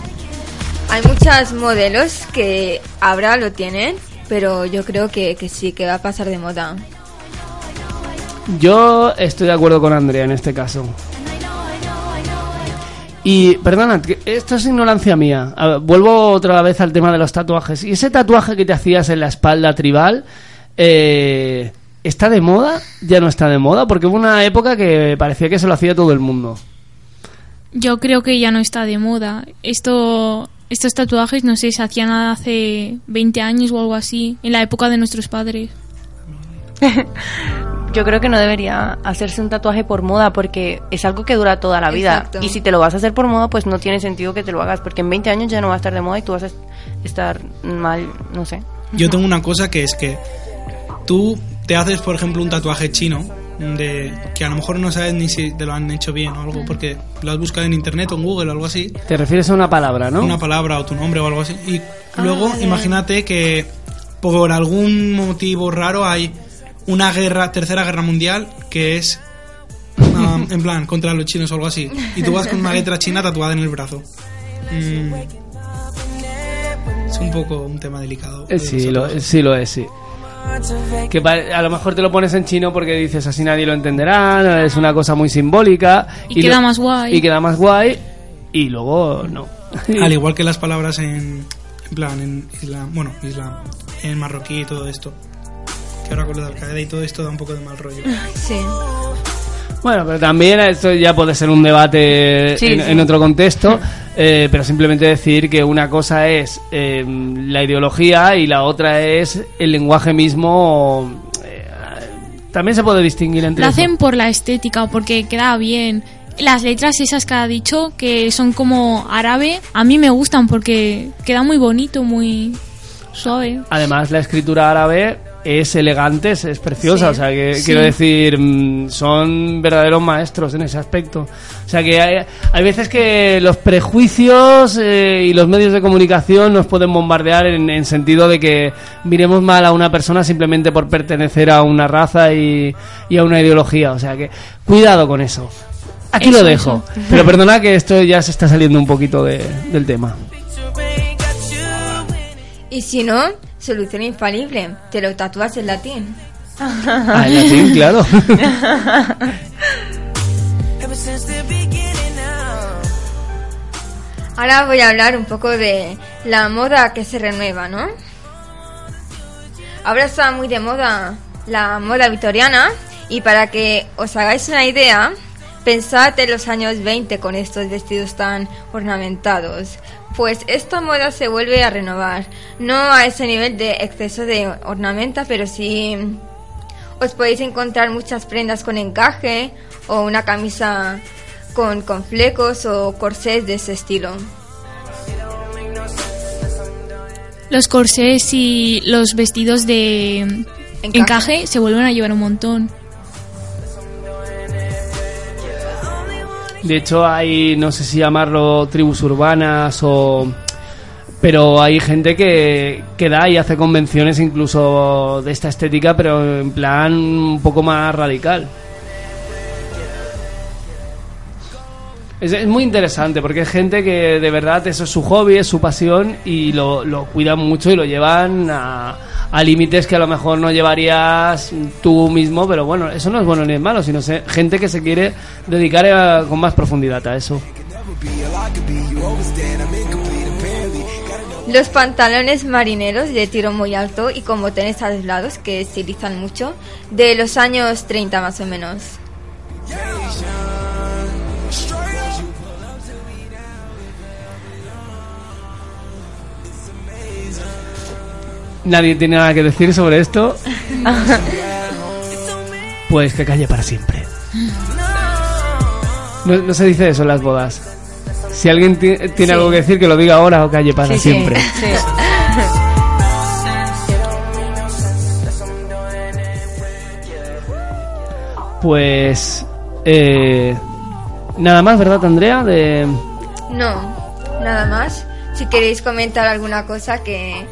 Hay muchos modelos que ahora lo tienen, pero yo creo que, que sí, que va a pasar de moda. Yo estoy de acuerdo con Andrea en este caso. Y, perdona, que esto es ignorancia mía. A ver, vuelvo otra vez al tema de los tatuajes. ¿Y ese tatuaje que te hacías en la espalda tribal, eh, está de moda? ¿Ya no está de moda? Porque hubo una época que parecía que se lo hacía todo el mundo. Yo creo que ya no está de moda. Esto, estos tatuajes, no sé, se hacían hace 20 años o algo así, en la época de nuestros padres. Yo creo que no debería hacerse un tatuaje por moda porque es algo que dura toda la vida. Exacto. Y si te lo vas a hacer por moda, pues no tiene sentido que te lo hagas porque en 20 años ya no va a estar de moda y tú vas a estar mal, no sé. Yo tengo una cosa que es que tú te haces, por ejemplo, un tatuaje chino de que a lo mejor no sabes ni si te lo han hecho bien o algo porque lo has buscado en internet o en Google o algo así, Te refieres a una palabra, ¿no? una palabra o tu nombre o algo así. Y luego vale. imagínate que por algún motivo raro hay una guerra, tercera guerra mundial, que es um, en plan contra los chinos o algo así. Y tú vas con una letra china tatuada en el brazo. Mm, es un poco un tema delicado. Eh, Sí lo, sí lo es, sí. Que a lo mejor te lo pones en chino porque dices así nadie lo entenderá, es una cosa muy simbólica. Y queda más guay. Y queda más guay, y luego no. Al igual que las palabras en, en plan, en islam, bueno, islam, en marroquí y todo esto. Que ahora con lo de Al Qaeda y todo esto da un poco de mal rollo. Sí. Bueno, pero también esto ya puede ser un debate Sí, en, sí. en otro contexto, eh, pero simplemente decir que una cosa es eh, la ideología y la otra es el lenguaje mismo. eh, también se puede distinguir entre Lo eso. hacen por la estética, porque queda bien. Las letras esas que ha dicho, que son como árabe, a mí me gustan porque queda muy bonito, muy suave. Además, la escritura árabe es elegante, es, es preciosa, Sí. o sea que Sí. quiero decir, mm, son verdaderos maestros en ese aspecto. O sea que hay, hay veces que los prejuicios eh, y los medios de comunicación nos pueden bombardear en, en sentido de que miremos mal a una persona simplemente por pertenecer a una raza y, y a una ideología. O sea que cuidado con eso. Aquí Eso, lo dejo. eso. Pero perdona que esto ya se está saliendo un poquito de- del tema. Y si no, solución infalible, te lo tatúas en latín. Ah, en latín, claro. Ahora voy a hablar un poco de la moda que se renueva, ¿no? Ahora está muy de moda la moda victoriana y para que os hagáis una idea, pensad en los años 20 con estos vestidos tan ornamentados. Pues esta moda se vuelve a renovar, no a ese nivel de exceso de ornamenta, pero sí os podéis encontrar muchas prendas con encaje o una camisa con, con flecos o corsés de ese estilo. Los corsés y los vestidos de Encaje. encaje, se vuelven a llevar un montón. De hecho, hay, no sé si llamarlo tribus urbanas o... Pero hay gente que, que da y hace convenciones incluso de esta estética, pero en plan un poco más radical. Es, es muy interesante porque es gente que de verdad eso es su hobby, es su pasión y lo, lo cuidan mucho y lo llevan a, a límites que a lo mejor no llevarías tú mismo, pero bueno, eso no es bueno ni es malo, sino se- gente que se quiere dedicar a- con más profundidad a eso. Los pantalones marineros de tiro muy alto y con botones a los lados que estilizan mucho, de los años 30 más o menos. Nadie tiene nada que decir sobre esto. Pues que calle para siempre. No, no se dice eso en las bodas. Si alguien ti- tiene algo que decir, que lo diga ahora o calle para Sí, sí, siempre. sí. Pues. eh, nada más, ¿verdad, Andrea? De, No, nada más. Si queréis comentar alguna cosa que...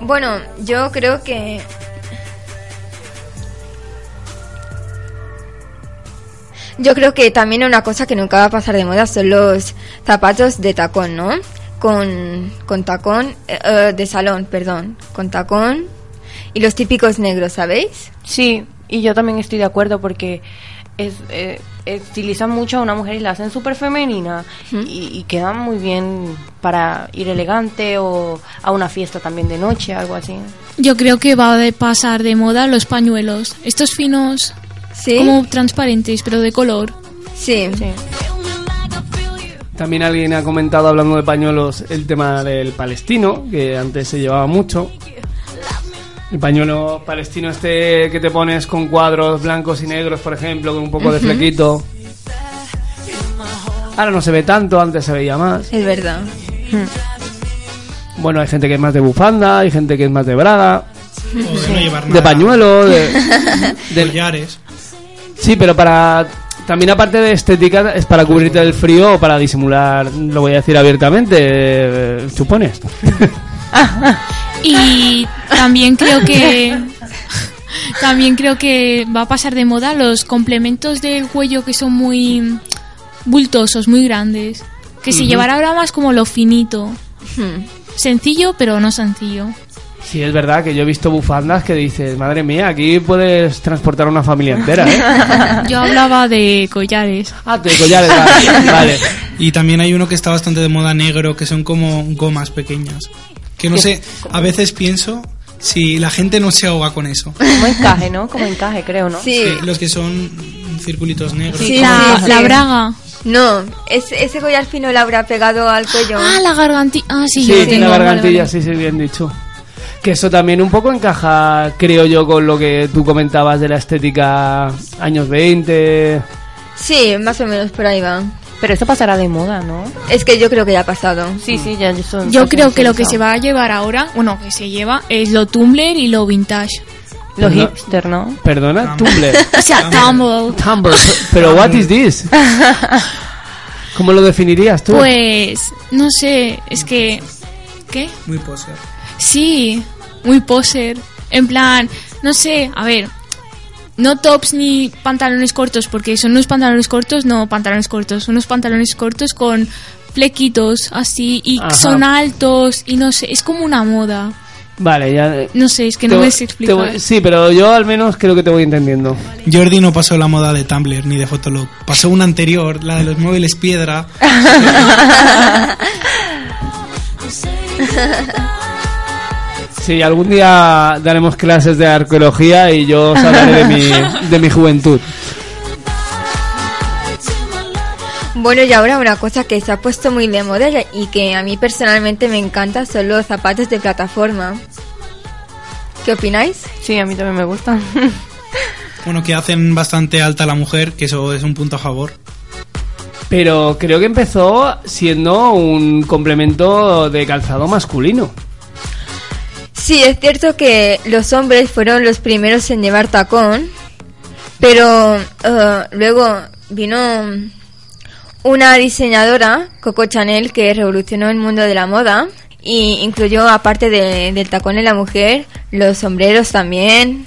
Bueno, yo creo que... Yo creo que también una cosa que nunca va a pasar de moda son los zapatos de tacón, ¿no? Con, con tacón, eh, eh, de salón, perdón, con tacón y los típicos negros, ¿sabéis? Sí, y yo también estoy de acuerdo porque es, eh, estilizan mucho a una mujer y la hacen súper femenina y, y quedan muy bien para ir elegante o a una fiesta también de noche, algo así. Yo creo que va a pasar de moda los pañuelos. Estos finos, Sí. como transparentes, pero de color. Sí. Sí. También alguien ha comentado, hablando de pañuelos, el tema del palestino, que antes se llevaba mucho. El pañuelo palestino este que te pones con cuadros blancos y negros, por ejemplo, con un poco de flequito. Ahora no se ve tanto, antes se veía más. Es verdad. Bueno, hay gente que es más de bufanda, hay gente que es más de braga, O de no llevar nada. de pañuelo, de, de- Collares. Sí, pero para... También aparte de estética, es para cubrirte del frío o para disimular, lo voy a decir abiertamente, eh, chupones. Y también creo que también creo que va a pasar de moda los complementos del cuello que son muy bultosos, muy grandes, que se llevará ahora más como lo finito. Sencillo, pero no sencillo. Sí, es verdad que yo he visto bufandas que dices, madre mía, aquí puedes transportar una familia entera, ¿eh? Yo hablaba de collares. Ah, de collares, vale. vale. Y también hay uno que está bastante de moda negro, que son como gomas pequeñas. Que no sé, a veces pienso si la gente no se ahoga con eso. Como encaje, ¿no? Como encaje, creo, ¿no? Sí. Sí, los que son circulitos negros. Sí, la, sí, la sí. braga. No, ese, ese collar fino le habrá pegado al cuello. Ah, la gargantilla. Ah, sí, Sí, yo tiene tengo, la vale, gargantilla, vale. sí, sí, bien dicho. Que eso también un poco encaja, creo yo, con lo que tú comentabas de la estética años 20. Sí, más o menos por ahí va. Pero eso pasará de moda, ¿no? Es que yo creo que ya ha pasado. Sí, sí, ya son Yo creo que lo que se va a llevar ahora, bueno, que se lleva, es lo Tumblr y lo vintage. Los No. hipster, ¿no? Perdona, Tumblr. Tumblr. O sea, Tumblr. Tumblr. Pero what is this? ¿Cómo lo definirías tú? Pues, no sé, es que... ¿Qué? Muy poser. Sí, muy poser. En plan, no sé, a ver, no tops ni pantalones cortos, porque son unos pantalones cortos, no pantalones cortos, son unos pantalones cortos con flequitos así y Ajá. son altos y no sé, es como una moda. Vale, ya. No sé, es que te no me sé explicar. voy- sí, pero yo al menos creo que te voy entendiendo. Jordi no pasó la moda de Tumblr ni de Fotolog. Pasó una anterior, la de los móviles piedra. Sí, algún día daremos clases de arqueología y yo os hablaré de mi, de mi juventud. Bueno, y ahora una cosa que se ha puesto muy de moda y que a mí personalmente me encanta son los zapatos de plataforma. ¿Qué opináis? Sí, a mí también me gustan. Bueno, que hacen bastante alta a la mujer, que eso es un punto a favor. Pero creo que empezó siendo un complemento de calzado masculino. Sí, es cierto que los hombres fueron los primeros en llevar tacón, pero eh, luego vino una diseñadora, Coco Chanel, que revolucionó el mundo de la moda y incluyó, aparte de- del tacón en la mujer, los sombreros también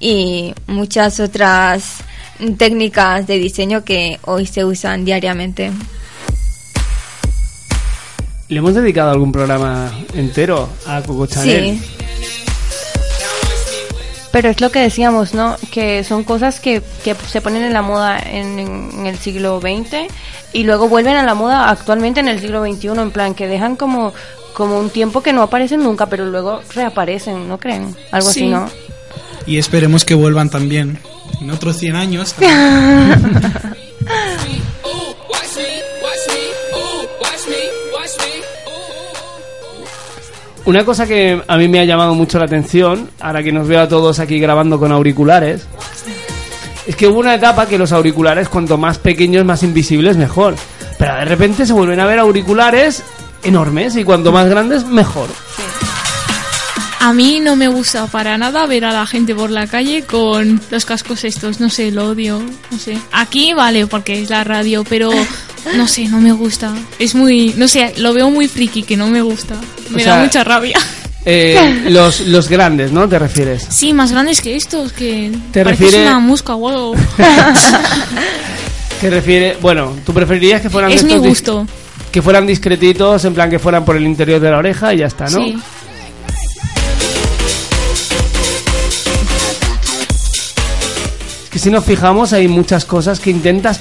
y muchas otras técnicas de diseño que hoy se usan diariamente. ¿Le hemos dedicado algún programa entero a Coco Chanel? Sí. Pero es lo que decíamos, ¿no? Que son cosas que, que se ponen en la moda en, en el siglo XX y luego vuelven a la moda actualmente en el siglo XXI, en plan que dejan como, como un tiempo que no aparecen nunca, pero luego reaparecen, ¿no creen? Algo así, Sí. ¿no? Y esperemos que vuelvan también en otros 100 años. Una cosa que a mí me ha llamado mucho la atención, ahora que nos veo a todos aquí grabando con auriculares, es que hubo una etapa que los auriculares, cuanto más pequeños, más invisibles, mejor. Pero de repente se vuelven a ver auriculares enormes y cuanto más grandes, mejor. A mí no me gusta para nada ver a la gente por la calle con los cascos estos, no sé, lo odio, no sé. Aquí vale porque es la radio, pero no sé, no me gusta. Es muy, no sé, lo veo muy friki que no me gusta. Me da mucha rabia. Eh, los, los grandes, ¿no? ¿Te refieres? Sí, más grandes que estos, que ¿Te pareces refiere- una musca o algo. ¿Te refiere? Bueno, tú preferirías que fueran es mi gusto. que fueran discretitos, en plan que fueran por el interior de la oreja y ya está, ¿no? Sí. Que si nos fijamos hay muchas cosas que intentas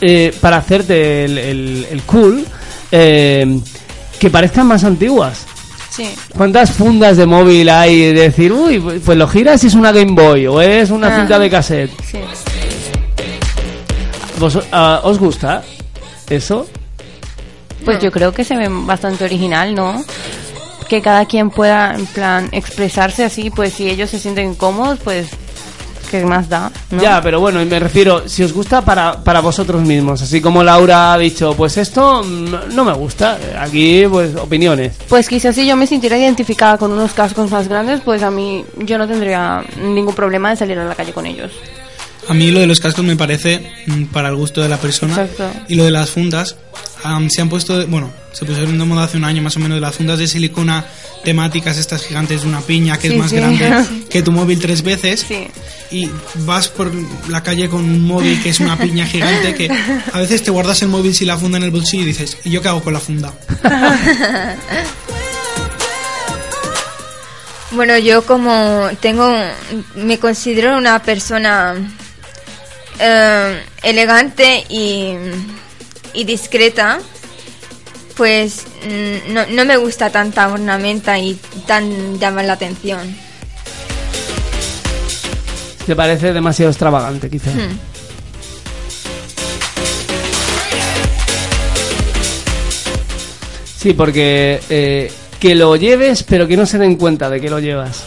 eh, para hacerte el, el- el cool eh, que parezcan más antiguas. Sí. ¿Cuántas fundas de móvil hay de decir, uy, pues lo giras y es una Game Boy o es una cinta de cassette? Sí. ¿Vos, ah, ¿Os gusta eso? Pues yo creo que se ve bastante original, ¿no? Que cada quien pueda, en plan, expresarse así, pues si ellos se sienten cómodos, pues, ¿qué más da? ¿no? Ya, pero bueno, me refiero, si os gusta para, para vosotros mismos, así como Laura ha dicho, pues esto no me gusta, aquí pues opiniones. Pues quizás si yo me sintiera identificada con unos cascos más grandes, pues a mí yo no tendría ningún problema de salir a la calle con ellos. A mí lo de los cascos me parece mm, para el gusto de la persona. Exacto. Y lo de las fundas, am, se han puesto, de- bueno, se pusieron de moda hace un año más o menos de las fundas de silicona temáticas estas gigantes de una piña que Sí, es más sí. grande que tu móvil tres veces. Sí. Y vas por la calle con un móvil que es una piña gigante que a veces te guardas el móvil sin la funda en el bolsillo y dices, ¿y yo qué hago con la funda? Bueno, yo como tengo, me considero una persona eh, elegante y, y discreta, pues mm, no, no me gusta tanta ornamenta y tan llamar la atención. Te parece demasiado extravagante, quizá. Hmm. Sí, porque eh, que lo lleves, pero que no se den cuenta de que lo llevas.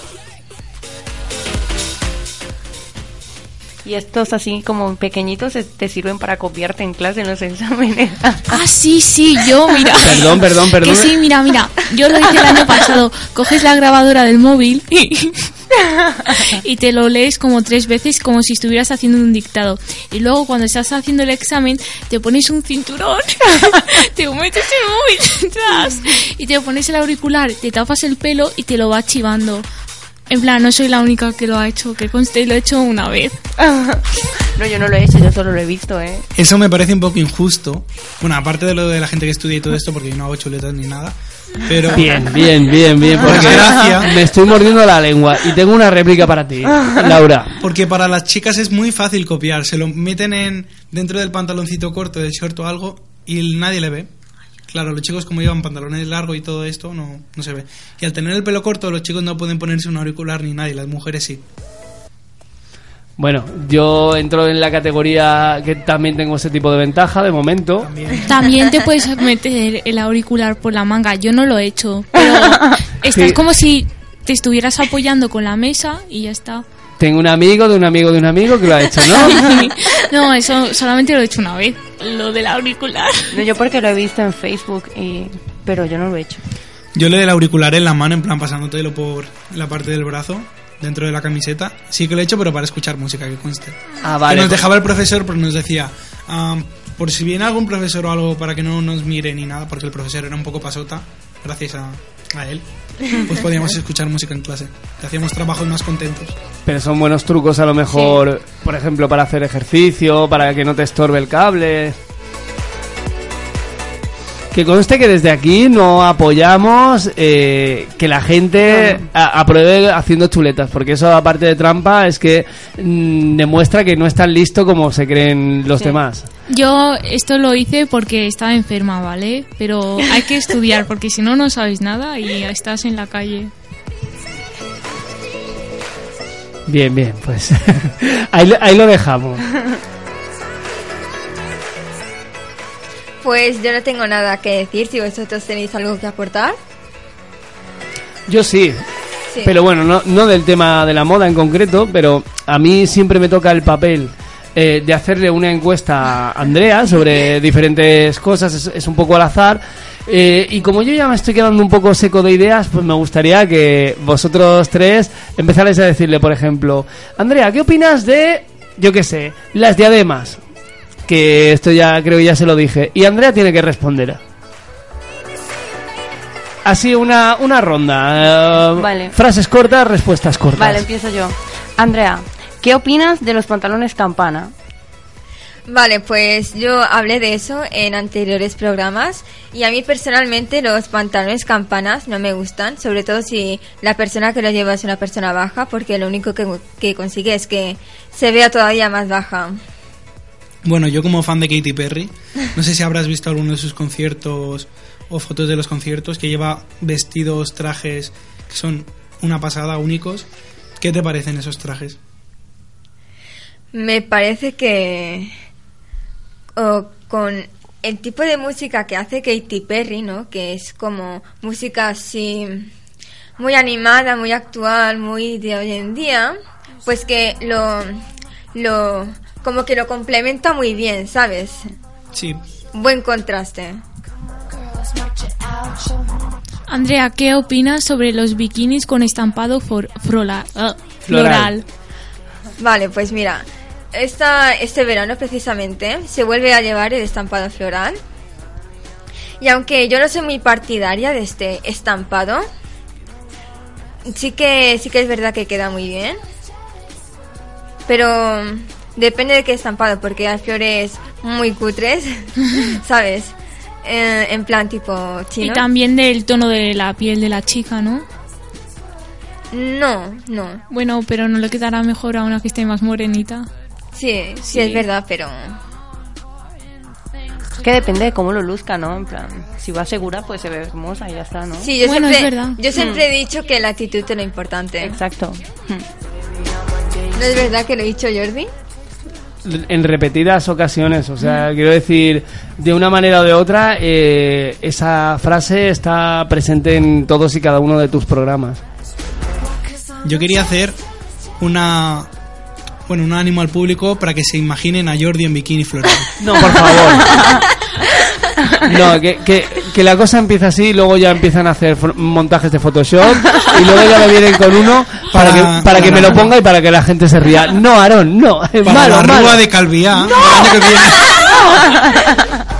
Y estos así como pequeñitos te sirven para copiarte en clase en los exámenes. Ah, sí, sí, yo, mira. Perdón, perdón, perdón. Que sí, mira, mira. Yo lo hice el año pasado. Coges la grabadora del móvil y, y te lo lees como tres veces como si estuvieras haciendo un dictado. Y luego cuando estás haciendo el examen te pones un cinturón, te metes el móvil detrás y te pones el auricular, te tapas el pelo y te lo va chivando. En plan, no soy la única que lo ha hecho, que conste, lo he hecho una vez. no, yo no lo he hecho, yo solo lo he visto, ¿eh? Eso me parece un poco injusto. Bueno, aparte de lo de la gente que estudia y todo esto, porque yo no hago chuletas ni nada. Pero Bien, bien, bien, bien. Por Porque desgracia. me estoy mordiendo la lengua y tengo una réplica para ti, Laura. Porque para las chicas es muy fácil copiar. Se lo meten en dentro del pantaloncito corto, del short o algo, y nadie le ve. Claro, los chicos como llevan pantalones largos y todo esto, no, no se ve. Y al tener el pelo corto, los chicos no pueden ponerse un auricular ni nadie, las mujeres sí. Bueno, yo entro en la categoría que también tengo ese tipo de ventaja de momento. También. También te puedes meter el auricular por la manga. Yo no lo he hecho, pero estás Sí. como si te estuvieras apoyando con la mesa y ya está. Tengo un amigo de un amigo de un amigo que lo ha hecho, ¿no? No, eso solamente lo he hecho una vez, lo del auricular. No, yo porque lo he visto en Facebook, y... pero yo no lo he hecho. Yo le del auricular en la mano, en plan pasándotelo por la parte del brazo, dentro de la camiseta. Sí que lo he hecho, pero para escuchar música, que conste. Ah, Que vale. nos dejaba el profesor, pero nos decía, ah, por si viene algún profesor o algo para que no nos mire ni nada, porque el profesor era un poco pasota, gracias a, a él, pues podíamos escuchar música en clase. Que hacíamos trabajos más contentos. Pero son buenos trucos a lo mejor, por ejemplo, para hacer ejercicio, para que no te estorbe el cable. Que conste que desde aquí no apoyamos eh, que la gente a- apruebe haciendo chuletas, porque eso aparte de trampa es que mm, demuestra que no es tan listo como se creen los Sí. demás. Yo esto lo hice porque estaba enferma, ¿vale? Pero hay que estudiar porque si no, no sabes nada y estás en la calle. Bien, bien, pues ahí, lo- ahí lo dejamos. Pues yo no tengo nada que decir si vosotros tenéis algo que aportar. Yo sí, Sí. Pero bueno, no, no del tema de la moda en concreto, pero a mí siempre me toca el papel eh, de hacerle una encuesta a Andrea sobre diferentes cosas, es, es un poco al azar. Eh, y como yo ya me estoy quedando un poco seco de ideas, pues me gustaría que vosotros tres empezarais a decirle, por ejemplo, Andrea, ¿qué opinas de, yo qué sé, las diademas? Que esto ya creo que ya se lo dije. Y Andrea tiene que responder. Así una, una ronda. eh, Vale. Frases cortas, respuestas cortas. Vale, empiezo yo. Andrea, ¿qué opinas de los pantalones campana? Vale, pues yo hablé de eso en anteriores programas y a mí personalmente los pantalones campanas no me gustan, sobre todo si la persona que los lleva es una persona baja, porque lo único que, que consigue es que se vea todavía más baja. Bueno, yo como fan de Katy Perry, no sé si habrás visto alguno de sus conciertos o fotos de los conciertos, que lleva vestidos, trajes que son una pasada, únicos. ¿Qué te parecen esos trajes? Me parece que o con el tipo de música que hace Katy Perry, ¿no? Que es como música así muy animada, muy actual, muy de hoy en día, pues que lo lo como que lo complementa muy bien, ¿sabes? Sí, Buen contraste. Andrea, ¿qué opinas sobre los bikinis con estampado for- frola- ah, Floral. floral? Vale, pues mira, esta, este verano precisamente se vuelve a llevar el estampado floral. Y aunque yo no soy muy partidaria de este estampado, sí que, sí que es verdad que queda muy bien. Pero depende de qué estampado, porque hay flores muy cutres, ¿sabes? Eh, en plan tipo Y chino. también del tono de la piel de la chica, ¿no? No, no. Bueno, pero no le quedará mejor a una que esté más morenita. Sí, sí, Sí. es verdad, pero... Es que depende de cómo lo luzca, ¿no? En plan, si va segura, pues se ve hermosa y ya está, ¿no? Sí, yo Bueno, siempre, es verdad. yo siempre he dicho que la actitud es lo importante. Exacto. ¿No es verdad que lo he dicho Jordi? en repetidas ocasiones. O sea, quiero decir, de una manera o de otra, eh, esa frase está presente en todos y cada uno de tus programas. Yo quería hacer una. Bueno, un ánimo al público para que se imaginen a Jordi en bikini floral. No, por favor. No, que, que, que la cosa empieza así, luego ya empiezan a hacer montajes de Photoshop y luego ya me vienen con uno para, Para- que, para que me lo ponga y para que la gente se ría. No, Aaron, no, es Para malo, la malo. rúa de Calviá. viene.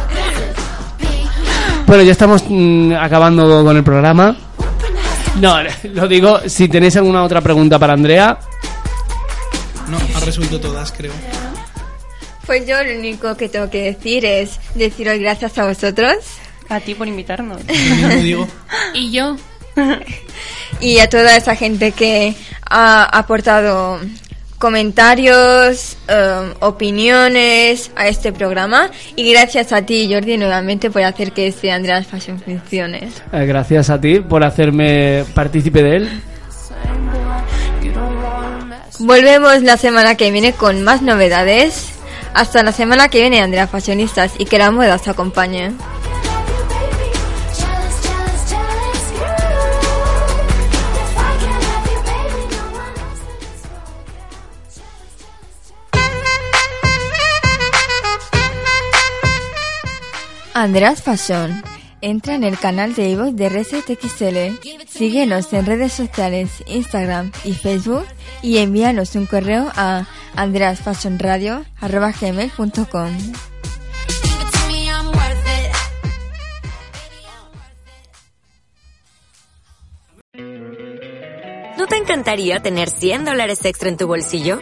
Bueno, ya estamos mm, acabando con el programa. No, lo digo, si tenéis alguna otra pregunta para Andrea, No, ha resuelto todas, creo. Pues yo lo único que tengo que decir es deciros gracias a vosotros A ti por invitarnos. Digo. Y yo, y a toda esa gente que ha aportado comentarios, eh, opiniones a este programa y gracias a ti Jordi nuevamente por hacer que este Andreas Fashion funcione. eh, gracias a ti por hacerme partícipe de él. Volvemos la semana que viene con más novedades. Hasta la semana que viene Andrea Fashionistas y que la moda os acompañe. Andreas Fashion. Entra en el canal de iVoox de Reset XL. Síguenos en redes sociales, Instagram y Facebook y envíanos un correo a it. ¿No te encantaría tener 100 dólares extra en tu bolsillo?